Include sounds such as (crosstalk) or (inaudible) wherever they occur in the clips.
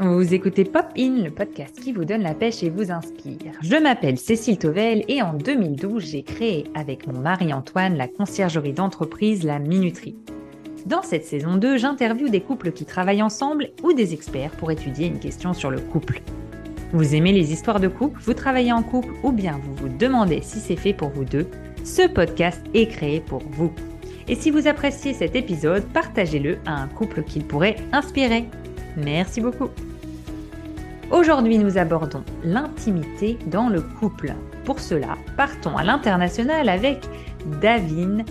Vous écoutez Pop In, le podcast qui vous donne la pêche et vous inspire. Je m'appelle Cécile Tovel et en 2012, j'ai créé avec mon mari Antoine la conciergerie d'entreprise La Minuterie. Dans cette saison 2, j'interviewe des couples qui travaillent ensemble ou des experts pour étudier une question sur le couple. Vous aimez les histoires de couple, vous travaillez en couple ou bien vous vous demandez si c'est fait pour vous deux, ce podcast est créé pour vous. Et si vous appréciez cet épisode, partagez-le à un couple qu'il pourrait inspirer. Merci beaucoup. Aujourd'hui, nous abordons l'intimité dans le couple. Pour cela, partons à l'international avec Davin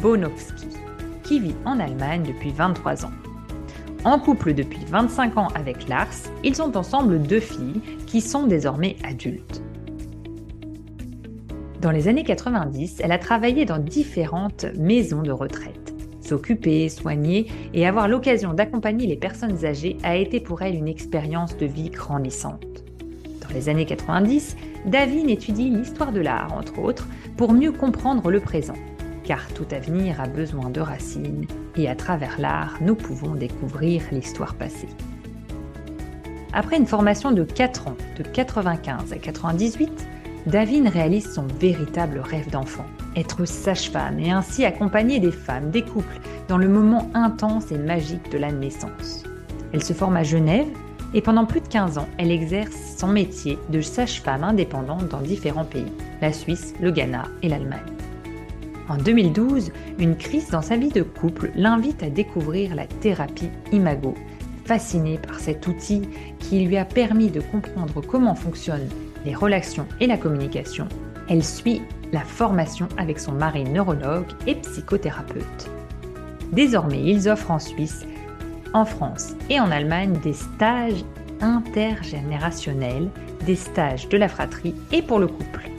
Bonowski, qui vit en Allemagne depuis 23 ans. En couple depuis 25 ans avec Lars, ils ont ensemble deux filles qui sont désormais adultes. Dans les années 90, elle a travaillé dans différentes maisons de retraite. S'occuper, soigner et avoir l'occasion d'accompagner les personnes âgées a été pour elle une expérience de vie grandissante. Dans les années 90, Davine étudie l'histoire de l'art, entre autres, pour mieux comprendre le présent. Car tout avenir a besoin de racines, et à travers l'art, nous pouvons découvrir l'histoire passée. Après une formation de 4 ans, de 95 à 98, Davine réalise son véritable rêve d'enfant, être sage-femme et ainsi accompagner des femmes, des couples, dans le moment intense et magique de la naissance. Elle se forme à Genève et pendant plus de 15 ans, elle exerce son métier de sage-femme indépendante dans différents pays, la Suisse, le Ghana et l'Allemagne. En 2012, une crise dans sa vie de couple l'invite à découvrir la thérapie Imago, fascinée par cet outil qui lui a permis de comprendre comment fonctionne les relations et la communication, elle suit la formation avec son mari neurologue et psychothérapeute. Désormais, ils offrent en Suisse, en France et en Allemagne des stages intergénérationnels, des stages de la fratrie et pour le couple.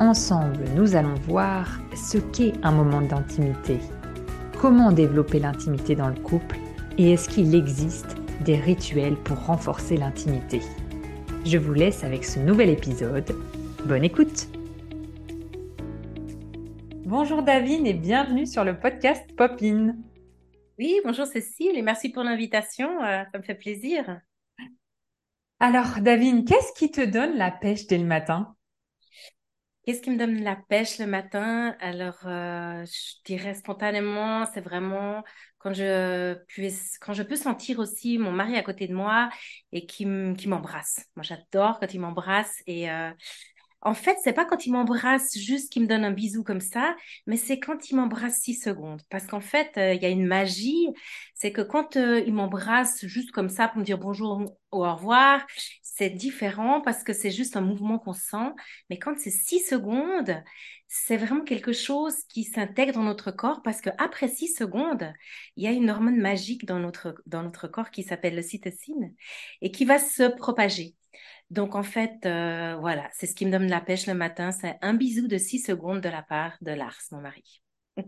Ensemble, nous allons voir ce qu'est un moment d'intimité, comment développer l'intimité dans le couple et est-ce qu'il existe des rituels pour renforcer l'intimité. Je vous laisse avec ce nouvel épisode. Bonne écoute Bonjour David et bienvenue sur le podcast Popin. Oui, bonjour Cécile et merci pour l'invitation, euh, ça me fait plaisir. Alors David, qu'est-ce qui te donne la pêche dès le matin? Qu'est-ce qui me donne la pêche le matin? Alors, euh, je dirais spontanément, c'est vraiment quand je, puisse, quand je peux sentir aussi mon mari à côté de moi et qui m'embrasse. Moi, j'adore quand il m'embrasse et euh, en fait, c'est pas quand il m'embrasse juste qu'il me donne un bisou comme ça, mais c'est quand il m'embrasse six secondes. Parce qu'en fait, euh, il y a une magie, c'est que quand euh, il m'embrasse juste comme ça pour me dire bonjour ou au revoir, c'est différent parce que c'est juste un mouvement qu'on sent. Mais quand c'est six secondes, c'est vraiment quelque chose qui s'intègre dans notre corps parce qu'après six secondes, il y a une hormone magique dans notre, dans notre corps qui s'appelle le cytocine et qui va se propager. Donc en fait, euh, voilà, c'est ce qui me donne la pêche le matin, c'est un bisou de six secondes de la part de Lars, mon mari. (laughs)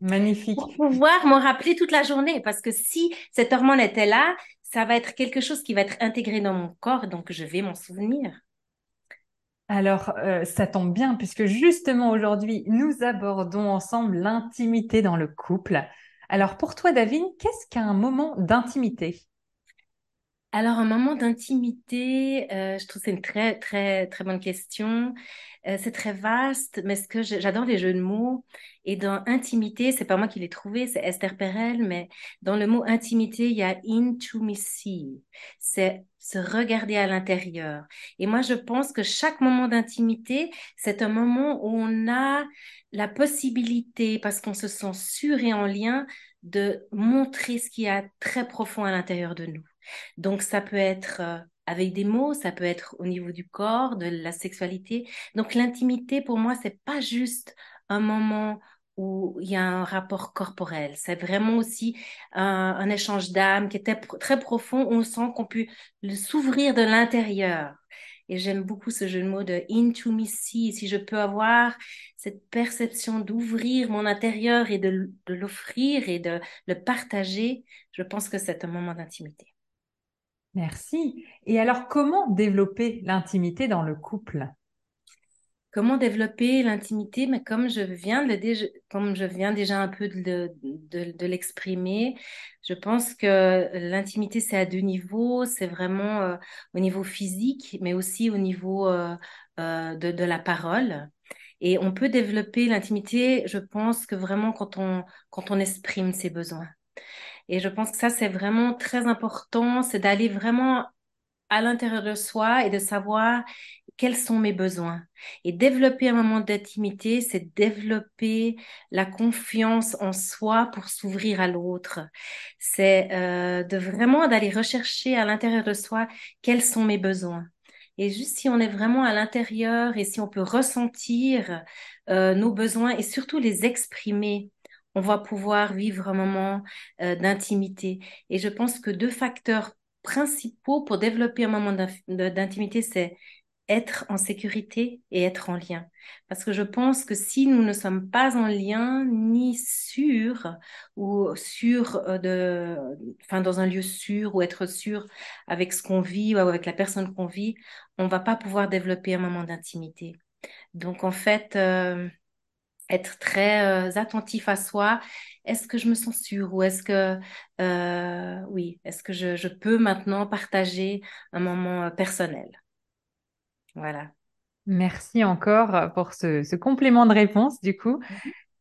Magnifique. Pour pouvoir me rappeler toute la journée, parce que si cette hormone était là, ça va être quelque chose qui va être intégré dans mon corps, donc je vais m'en souvenir. Alors, euh, ça tombe bien puisque justement aujourd'hui, nous abordons ensemble l'intimité dans le couple. Alors, pour toi, David, qu'est-ce qu'un moment d'intimité? Alors, un moment d'intimité, euh, je trouve que c'est une très, très, très bonne question. Euh, c'est très vaste, mais ce que j'adore les jeux de mots. Et dans intimité, c'est pas moi qui l'ai trouvé, c'est Esther Perel, mais dans le mot intimité, il y a intimacy. C'est se regarder à l'intérieur. Et moi, je pense que chaque moment d'intimité, c'est un moment où on a la possibilité, parce qu'on se sent sûr et en lien, de montrer ce qui y a très profond à l'intérieur de nous. Donc, ça peut être euh, avec des mots, ça peut être au niveau du corps, de la sexualité. Donc, l'intimité, pour moi, c'est pas juste un moment où il y a un rapport corporel. C'est vraiment aussi un, échange d'âme qui était très profond. On sent qu'on peut s'ouvrir de l'intérieur. Et j'aime beaucoup ce jeu de mots de intimacy. Si je peux avoir cette perception d'ouvrir mon intérieur et de l'offrir et de le partager, je pense que c'est un moment d'intimité. Merci. Et alors, comment développer l'intimité dans le couple? Comment développer l'intimité? Mais comme je viens déjà, un peu de l'exprimer, je pense que l'intimité, c'est à deux niveaux. C'est vraiment euh, au niveau physique, mais aussi au niveau euh, euh, de, de la parole. Et on peut développer l'intimité, je pense que vraiment quand on, quand on exprime ses besoins. Et je pense que ça, c'est vraiment très important, c'est d'aller vraiment à l'intérieur de soi et de savoir quels sont mes besoins. Et développer un moment d'intimité, c'est développer la confiance en soi pour s'ouvrir à l'autre. C'est euh, de vraiment d'aller rechercher à l'intérieur de soi quels sont mes besoins. Et juste si on est vraiment à l'intérieur et si on peut ressentir euh, nos besoins et surtout les exprimer, on va pouvoir vivre un moment euh, d'intimité. Et je pense que deux facteurs principaux pour développer un moment d'intimité, c'est être en sécurité et être en lien. Parce que je pense que si nous ne sommes pas en lien ni sûr ou sûr euh, de, enfin dans un lieu sûr ou être sûr avec ce qu'on vit ou avec la personne qu'on vit, on va pas pouvoir développer un moment d'intimité. Donc en fait, euh, être très euh, attentif à soi. Est-ce que je me sens sûre ou est-ce que euh, oui, est-ce que je, je, peux maintenant partager un moment euh, personnel? Voilà. Merci encore pour ce, ce, complément de réponse du coup.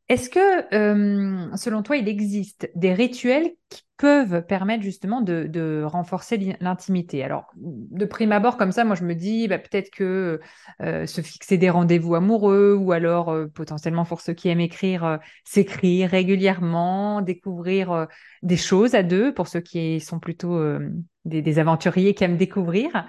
Est-ce que, euh, selon toi, il existe des rituels qui peuvent permettre justement de, renforcer l'intimité? Alors, de prime abord, comme ça, moi, je me dis bah, peut-être que euh, se fixer des rendez-vous amoureux ou alors euh, potentiellement pour ceux qui aiment écrire, s'écrire régulièrement, découvrir des choses à deux, pour ceux qui sont plutôt des, des aventuriers qui aiment découvrir.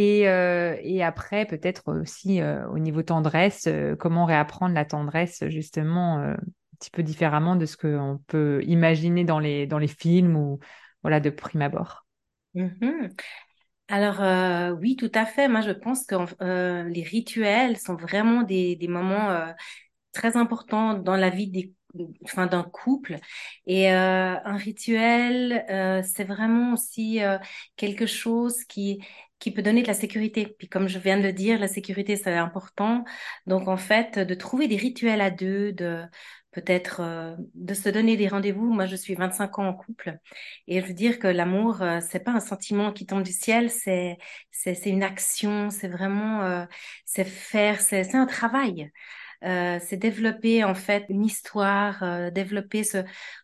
Et, euh, et après, peut-être aussi euh, au niveau tendresse, euh, comment réapprendre la tendresse justement un petit peu différemment de ce qu'on peut imaginer dans les, dans les films ou voilà, de prime abord. Mm-hmm. Alors oui, tout à fait. Moi, je pense que les rituels sont vraiment des, des moments très importants dans la vie des enfin d'un couple et euh, un rituel euh, c'est vraiment aussi euh, quelque chose qui qui peut donner de la sécurité. Puis comme je viens de le dire, la sécurité, c'est important. Donc en fait, de trouver des rituels à deux, de peut-être euh, de se donner des rendez-vous. Moi, je suis 25 ans en couple et je veux dire que l'amour, euh, c'est pas un sentiment qui tombe du ciel, c'est c'est c'est une action, c'est vraiment euh, c'est faire, c'est c'est un travail. Euh, c'est développer en fait une histoire, euh, développer ce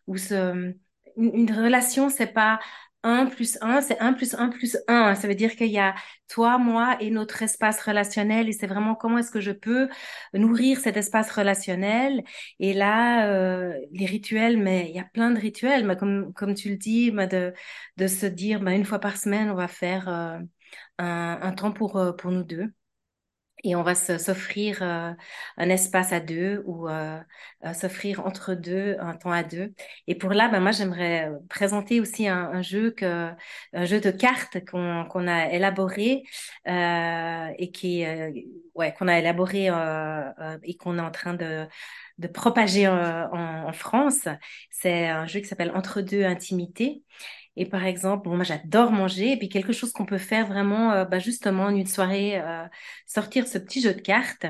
ou ce une, une relation, c'est pas 1 plus 1, c'est 1 plus 1 plus 1. Ça veut dire qu'il y a toi, moi et notre espace relationnel et c'est vraiment comment est-ce que je peux nourrir cet espace relationnel. Et là, euh, les rituels, mais il y a plein de rituels, mais comme, comme tu le dis, mais de, de se dire, bah, une fois par semaine, on va faire euh, un, un, temps pour, euh, pour nous deux et on va s'offrir euh, un espace à deux ou euh, euh, s'offrir entre deux un temps à deux. Et pour là, ben moi j'aimerais présenter aussi un, jeu que un jeu de cartes qu'on a élaboré et qui ouais qu'on a élaboré et qu'on est en train de de propager en, en France. C'est un jeu qui s'appelle Entre deux intimités et par exemple, bon, moi j'adore manger, et puis quelque chose qu'on peut faire vraiment, euh, bah, justement, en une soirée, euh, sortir ce petit jeu de cartes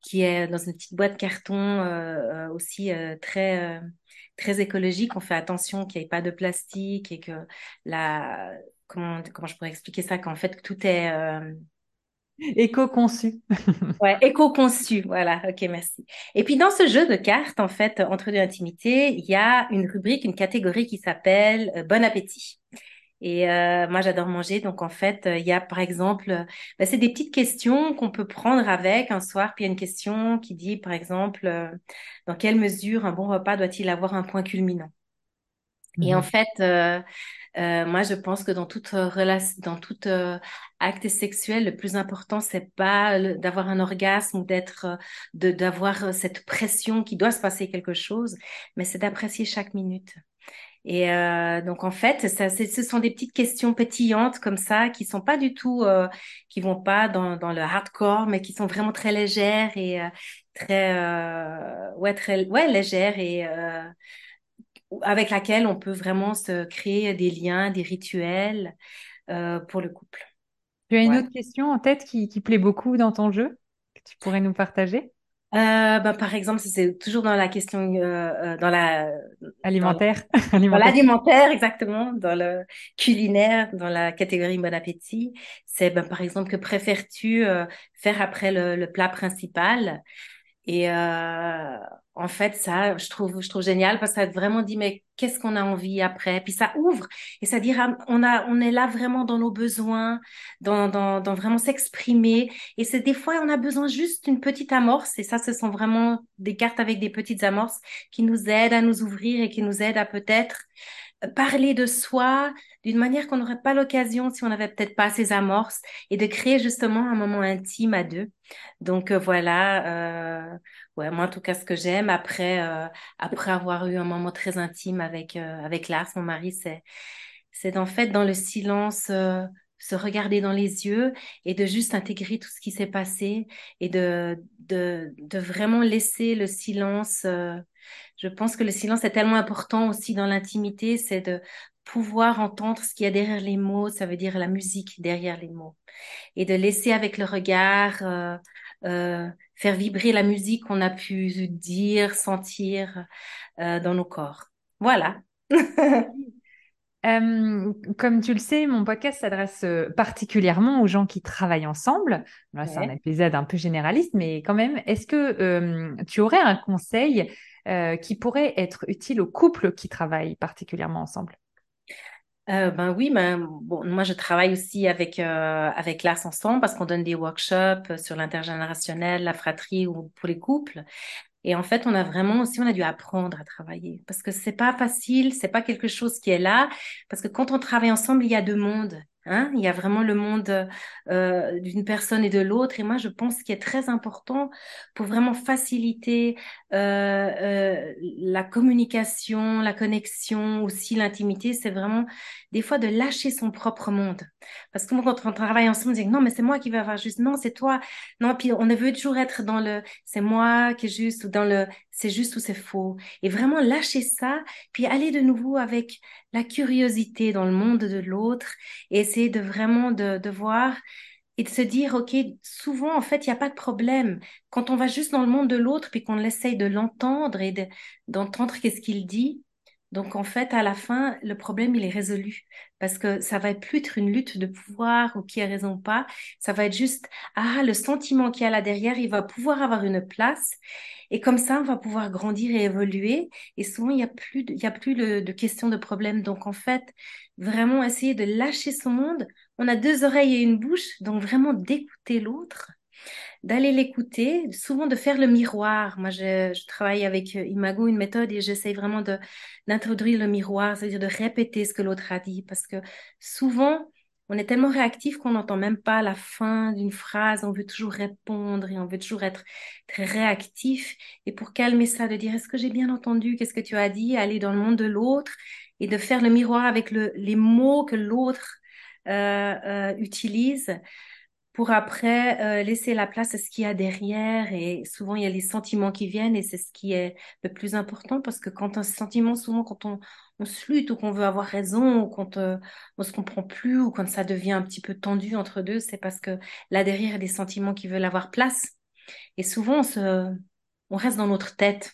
qui est dans une petite boîte carton euh, euh aussi euh, très très écologique. On fait attention qu'il n'y ait pas de plastique et que la comment comment je pourrais expliquer ça? Qu'en fait tout est Éco-conçu. (laughs) ouais, éco-conçu. Voilà. Ok, merci. Et puis, dans ce jeu de cartes, en fait, entre deux intimités, il y a une rubrique, une catégorie qui s'appelle euh, Bon appétit. Et euh, moi, j'adore manger. Donc, en fait, il y a, par exemple, bah, c'est des petites questions qu'on peut prendre avec un soir. Puis, il y a une question qui dit, par exemple, euh, dans quelle mesure un bon repas doit-il avoir un point culminant? Mmh. Et en fait, euh, euh, moi, je pense que dans toute relation, dans tout euh, acte sexuel, le plus important, c'est pas d'avoir un orgasme ou d'être, euh, de d'avoir euh, cette pression qui doit se passer quelque chose, mais c'est d'apprécier chaque minute. Et euh, donc en fait, ça, ce sont des petites questions pétillantes comme ça, qui sont pas du tout, euh, qui vont pas dans, dans le hardcore, mais qui sont vraiment très légères et euh, très, ouais, très, ouais, légères et avec laquelle on peut vraiment se créer des liens, des rituels euh, pour le couple. Tu as une ouais. autre question en tête qui, qui, plaît beaucoup dans ton jeu, que tu pourrais nous partager? Euh, bah, par exemple, c'est toujours dans la question, euh, euh dans la alimentaire, (laughs) dans l'alimentaire exactement, dans le culinaire, dans la catégorie bon appétit. C'est ben, par exemple que préfères-tu euh, faire après le, le, plat principal? Et en fait, ça, je trouve, je trouve génial parce que ça vraiment dit, mais qu'est-ce qu'on a envie après? Puis ça ouvre et ça dit, on a, on est là vraiment dans nos besoins, dans, dans, dans vraiment s'exprimer. Et c'est des fois, on a besoin juste d'une petite amorce. Et ça, ce sont vraiment des cartes avec des petites amorces qui nous aident à nous ouvrir et qui nous aident à peut-être parler de soi d'une manière qu'on n'aurait pas l'occasion si on n'avait peut-être pas ces amorces et de créer justement un moment intime à deux. Donc euh, voilà, euh, ouais, moi en tout cas ce que j'aime après euh, après avoir eu un moment très intime avec euh, avec Lars, mon mari, c'est c'est en fait dans le silence se regarder dans les yeux et de juste intégrer tout ce qui s'est passé et de, de, de vraiment laisser le silence je pense que le silence est tellement important aussi dans l'intimité, c'est de pouvoir entendre ce qu'il y a derrière les mots, ça veut dire la musique derrière les mots, et de laisser avec le regard euh, euh, faire vibrer la musique qu'on a pu dire, sentir euh, dans nos corps. Voilà. (laughs) comme tu le sais, mon podcast s'adresse particulièrement aux gens qui travaillent ensemble. C'est un épisode un peu généraliste, mais quand même, est-ce que tu aurais un conseil euh, qui pourrait être utile aux couples qui travaillent particulièrement ensemble? Euh, ben oui, ben, bon, moi je travaille aussi avec avec l'AS ensemble parce qu'on donne des workshops sur l'intergénérationnel, la fratrie ou pour les couples. Et en fait, on a vraiment aussi, on a dû apprendre à travailler parce que c'est pas facile, c'est pas quelque chose qui est là parce que quand on travaille ensemble, il y a deux mondes. Hein? Il y a vraiment le monde euh, d'une personne et de l'autre. Et moi, je pense qu'il est très important pour vraiment faciliter euh, euh, la communication, la connexion, aussi l'intimité, c'est vraiment des fois de lâcher son propre monde. Parce que quand on travaille ensemble, on dit non, mais c'est moi qui vais avoir juste, non, c'est toi. Non, puis on veut toujours être dans le c'est moi qui est juste ou dans le c'est juste ou c'est faux. Et vraiment lâcher ça, puis aller de nouveau avec la curiosité dans le monde de l'autre et essayer de vraiment de, voir et de se dire, OK, souvent, en fait, il n'y a pas de problème. Quand on va juste dans le monde de l'autre, puis qu'on essaye de l'entendre et d'entendre qu'est-ce qu'il dit, donc, en fait, à la fin, le problème, il est résolu parce que ça va plus être une lutte de pouvoir ou qui a raison ou pas. Ça va être juste, ah, le sentiment qu'il y a là derrière, il va pouvoir avoir une place. Et comme ça, on va pouvoir grandir et évoluer. Et souvent, il n'y a plus de, il y a plus de, questions de problème. Donc, en fait, vraiment essayer de lâcher son monde. On a deux oreilles et une bouche. Donc, vraiment d'écouter l'autre d'aller l'écouter, souvent de faire le miroir. Moi, je, travaille avec euh, Imago, une méthode, et j'essaye vraiment de d'introduire le miroir, c'est-à-dire de répéter ce que l'autre a dit, parce que souvent, on est tellement réactif qu'on n'entend même pas la fin d'une phrase, on veut toujours répondre et on veut toujours être très réactif. Et pour calmer ça, de dire est-ce que j'ai bien entendu, qu'est-ce que tu as dit, aller dans le monde de l'autre et de faire le miroir avec le, les mots que l'autre euh, euh, utilise pour après euh, laisser la place à ce qu'il y a derrière. Et souvent, il y a les sentiments qui viennent et c'est ce qui est le plus important parce que quand un sentiment, souvent, quand on, on se lutte ou qu'on veut avoir raison ou quand euh, on se comprend plus ou quand ça devient un petit peu tendu entre deux, c'est parce que là derrière, il y a des sentiments qui veulent avoir place. Et souvent, on, se, on reste dans notre tête.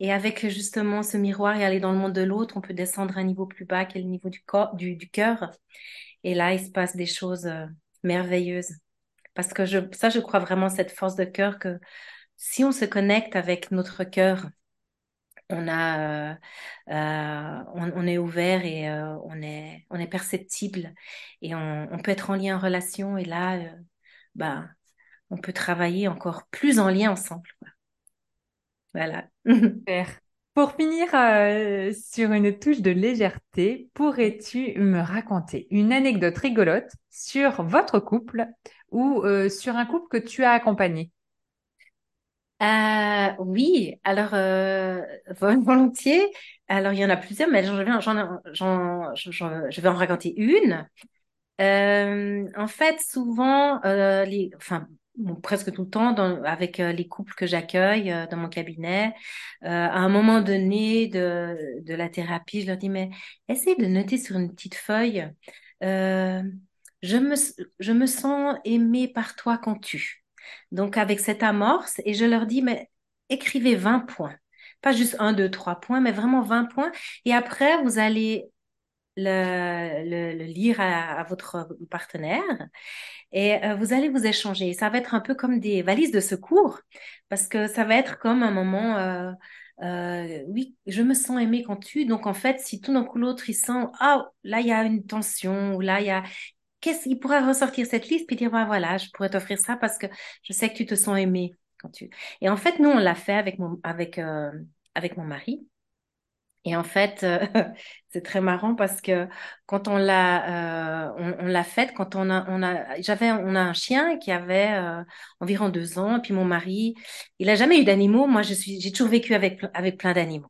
Et avec justement ce miroir et aller dans le monde de l'autre, on peut descendre un niveau plus bas qui est le niveau du corps, du, du cœur. Et là, il se passe des choses euh, merveilleuses. Parce que ça, je crois vraiment cette force de cœur que si on se connecte avec notre cœur, on a, euh, euh on, est ouvert et euh, on est, on est perceptible et on, peut être en lien en relation et là, bah, on peut travailler encore plus en lien ensemble. Voilà. Super. Pour finir sur une touche de légèreté, pourrais-tu me raconter une anecdote rigolote sur votre couple ou euh, sur un couple que tu as accompagné? Euh, oui, alors euh, volontiers. Alors il y en a plusieurs, mais je vais en raconter une. Euh, en fait, souvent, euh, les, presque tout le temps, avec euh, les couples que j'accueille dans mon cabinet, à un moment donné de, de la thérapie, je leur dis mais essayez de noter sur une petite feuille. Euh, je me, je me sens aimée par toi quand tu. Donc avec cette amorce, et je leur dis, mais écrivez 20 points. Pas juste 1, 2, 3 points, mais vraiment 20 points. Et après, vous allez le, lire à, votre partenaire et euh, vous allez vous échanger. Ça va être un peu comme des valises de secours parce que ça va être comme un moment, euh, euh, oui, je me sens aimé quand tu. Donc en fait, si tout d'un coup l'autre il sent, ah, là il y a une tension ou là il y a qu'est-ce qu'il pourrait ressortir cette liste puis dire bah, voilà, je pourrais t'offrir ça parce que je sais que tu te sens aimé quand tu. Et en fait, nous on l'a fait avec mon avec avec mon mari. Et en fait, euh, (laughs) c'est très marrant parce que quand on l'a, euh, on, l'a faite, quand on a, on a, j'avais, on a un chien qui avait euh, environ deux ans, et puis mon mari, il a jamais eu d'animaux. Moi, je suis, j'ai toujours vécu avec avec plein d'animaux.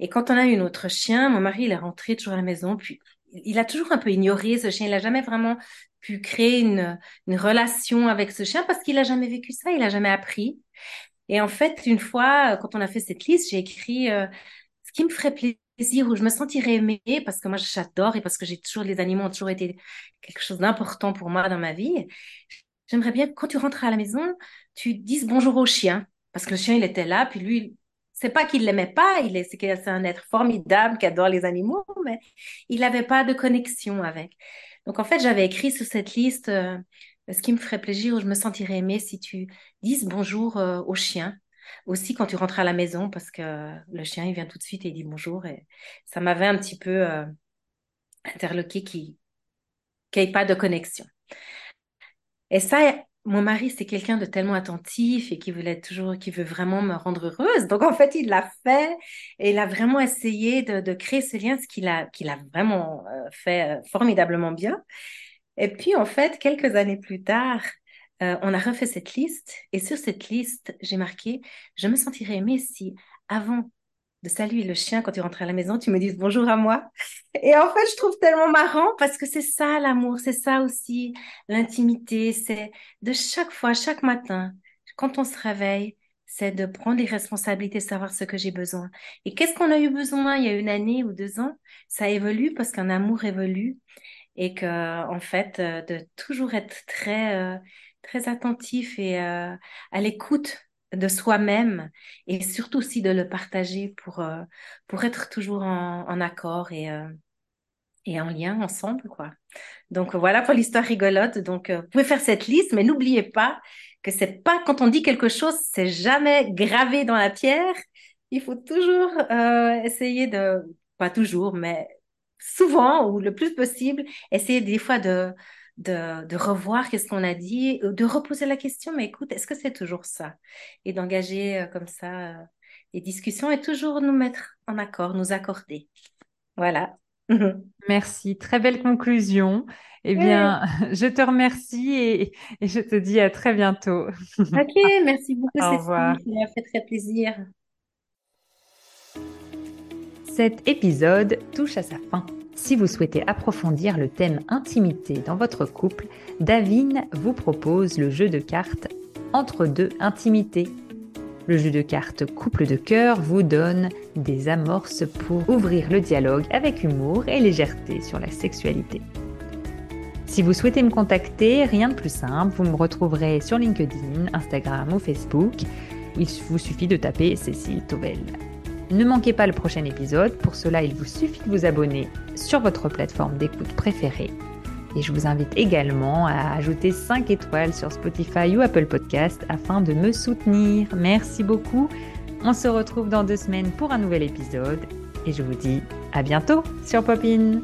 Et quand on a eu notre chien, mon mari, il est rentré toujours à la maison, puis il a toujours un peu ignoré ce chien. Il a jamais vraiment pu créer une, relation avec ce chien parce qu'il a jamais vécu ça, il a jamais appris. Et en fait, une fois, quand on a fait cette liste, j'ai écrit qui me ferait plaisir, où je me sentirais aimée, parce que moi j'adore et parce que j'ai toujours, les animaux ont toujours été quelque chose d'important pour moi dans ma vie. J'aimerais bien que quand tu rentres à la maison, tu dises bonjour au chien, parce que le chien il était là, puis lui, c'est pas qu'il l'aimait pas, il est, c'est un être formidable qui adore les animaux, mais il n'avait pas de connexion avec. Donc en fait, j'avais écrit sur cette liste euh, ce qui me ferait plaisir, où je me sentirais aimée si tu dises bonjour euh, au chien aussi quand tu rentres à la maison parce que le chien il vient tout de suite et il dit bonjour et ça m'avait un petit peu euh, interloqué qui qu'il n'y ait pas de connexion. Et ça, mon mari, c'est quelqu'un de tellement attentif et qui voulait toujours, qui veut vraiment me rendre heureuse. Donc, en fait, il l'a fait et il a vraiment essayé de, créer ce lien, ce qu'il a, qu'il a vraiment euh, fait euh, formidablement bien. Et puis, en fait, quelques années plus tard, euh, on a refait cette liste et sur cette liste, j'ai marqué, je me sentirais aimée si avant de saluer le chien quand tu rentres à la maison, tu me dises bonjour à moi. Et en fait, je trouve tellement marrant parce que c'est ça l'amour, c'est ça aussi l'intimité, c'est de chaque fois, chaque matin, quand on se réveille, c'est de prendre les responsabilités, savoir ce que j'ai besoin. Et qu'est-ce qu'on a eu besoin il y a une année ou deux ans? Ça évolue parce qu'un amour évolue et que en fait, euh, de toujours être très euh, très attentif et euh, à l'écoute de soi-même et surtout aussi de le partager pour, euh, pour être toujours en, accord et, euh, et en lien ensemble. quoi. Donc voilà pour l'histoire rigolote. Donc vous pouvez faire cette liste, mais n'oubliez pas que c'est pas quand on dit quelque chose, c'est jamais gravé dans la pierre. Il faut toujours essayer de, pas toujours, mais souvent ou le plus possible, essayer des fois de, de, revoir qu'est-ce qu'on a dit, de reposer la question, mais écoute, est-ce que c'est toujours ça? Et d'engager euh, comme ça euh, les discussions et toujours nous mettre en accord, nous accorder. Voilà. (laughs) Merci, très belle conclusion. Eh bien, (laughs) je te remercie et, je te dis à très bientôt. (laughs) Ok, merci beaucoup. Au revoir. Ça m'a fait très plaisir. Cet épisode touche à sa fin. Si vous souhaitez approfondir le thème intimité dans votre couple, Davine vous propose le jeu de cartes Entre deux intimités. Le jeu de cartes Couple de cœur vous donne des amorces pour ouvrir le dialogue avec humour et légèreté sur la sexualité. Si vous souhaitez me contacter, rien de plus simple, vous me retrouverez sur LinkedIn, Instagram ou Facebook. Il vous suffit de taper Cécile Tovel. Ne manquez pas le prochain épisode, pour cela il vous suffit de vous abonner sur votre plateforme d'écoute préférée. Et je vous invite également à ajouter 5 étoiles sur Spotify ou Apple Podcast afin de me soutenir. Merci beaucoup. On se retrouve dans deux semaines pour un nouvel épisode et je vous dis à bientôt sur Popin.